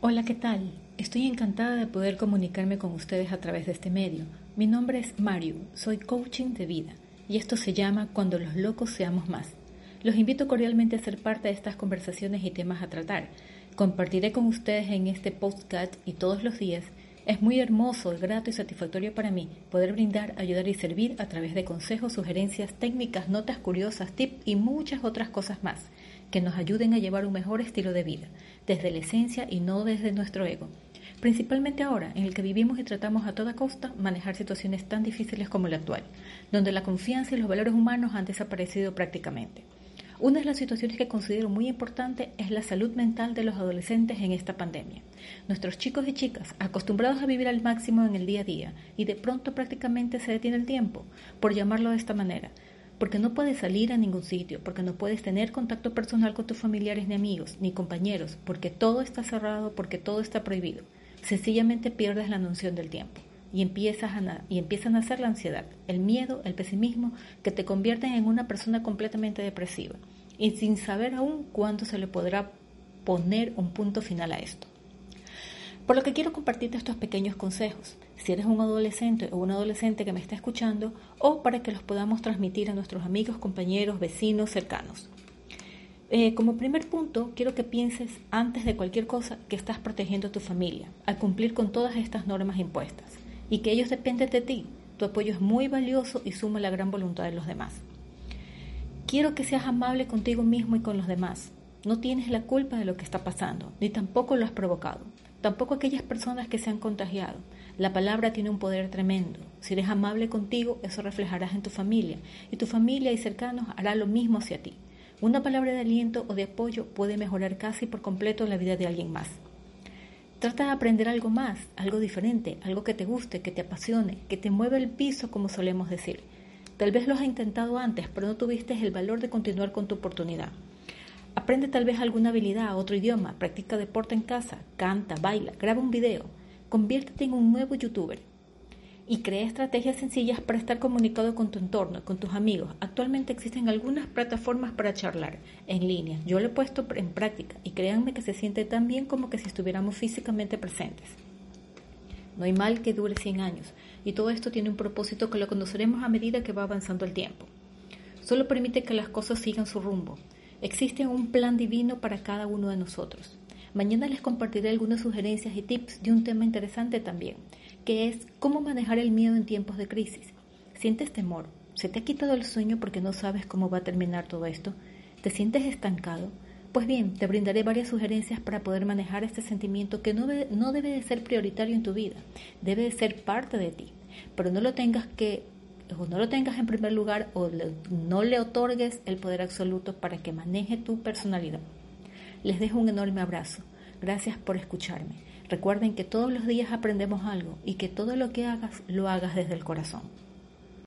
Hola, ¿qué tal? Estoy encantada de poder comunicarme con ustedes a través de este medio. Mi nombre es Mario, soy coaching de vida y esto se llama Cuando los locos seamos más. Los invito cordialmente a ser parte de estas conversaciones y temas a tratar. Compartiré con ustedes en este podcast y todos los días. Es muy hermoso, grato y satisfactorio para mí poder brindar, ayudar y servir a través de consejos, sugerencias, técnicas, notas curiosas, tips y muchas otras cosas más que nos ayuden a llevar un mejor estilo de vida, desde la esencia y no desde nuestro ego. Principalmente ahora, en el que vivimos y tratamos a toda costa manejar situaciones tan difíciles como la actual, donde la confianza y los valores humanos han desaparecido prácticamente. Una de las situaciones que considero muy importante es la salud mental de los adolescentes en esta pandemia. Nuestros chicos y chicas, acostumbrados a vivir al máximo en el día a día, y de pronto prácticamente se detiene el tiempo, por llamarlo de esta manera, porque no puedes salir a ningún sitio, porque no puedes tener contacto personal con tus familiares ni amigos, ni compañeros, porque todo está cerrado, porque todo está prohibido. Sencillamente pierdes la noción del tiempo y, empiezas a y empiezan a nacer la ansiedad, el miedo, el pesimismo, que te convierten en una persona completamente depresiva y sin saber aún cuándo se le podrá poner un punto final a esto. Por lo que quiero compartirte estos pequeños consejos, si eres un adolescente o una adolescente que me está escuchando, o para que los podamos transmitir a nuestros amigos, compañeros, vecinos, cercanos. Eh, como primer punto, quiero que pienses antes de cualquier cosa que estás protegiendo a tu familia al cumplir con todas estas normas impuestas y que ellos dependen de ti. Tu apoyo es muy valioso y suma la gran voluntad de los demás. Quiero que seas amable contigo mismo y con los demás. No tienes la culpa de lo que está pasando, ni tampoco lo has provocado tampoco aquellas personas que se han contagiado. La palabra tiene un poder tremendo. Si eres amable contigo, eso reflejarás en tu familia, y tu familia y cercanos hará lo mismo hacia ti. Una palabra de aliento o de apoyo puede mejorar casi por completo la vida de alguien más. Trata de aprender algo más, algo diferente, algo que te guste, que te apasione, que te mueva el piso, como solemos decir. Tal vez lo has intentado antes, pero no tuviste el valor de continuar con tu oportunidad. Aprende tal vez alguna habilidad, otro idioma, practica deporte en casa, canta, baila, graba un video, conviértete en un nuevo youtuber y crea estrategias sencillas para estar comunicado con tu entorno, con tus amigos. Actualmente existen algunas plataformas para charlar en línea. Yo lo he puesto en práctica y créanme que se siente tan bien como que si estuviéramos físicamente presentes. No hay mal que dure 100 años y todo esto tiene un propósito que lo conoceremos a medida que va avanzando el tiempo. Solo permite que las cosas sigan su rumbo Existe un plan divino para cada uno de nosotros. Mañana les compartiré algunas sugerencias y tips de un tema interesante también, que es cómo manejar el miedo en tiempos de crisis. ¿Sientes temor? ¿Se te ha quitado el sueño porque no sabes cómo va a terminar todo esto? ¿Te sientes estancado? Pues bien, te brindaré varias sugerencias para poder manejar este sentimiento que no, no debe de ser prioritario en tu vida, debe de ser parte de ti, pero no lo tengas que o no lo tengas en primer lugar o no le otorgues el poder absoluto para que maneje tu personalidad. Les dejo un enorme abrazo. Gracias por escucharme. Recuerden que todos los días aprendemos algo y que todo lo que hagas lo hagas desde el corazón.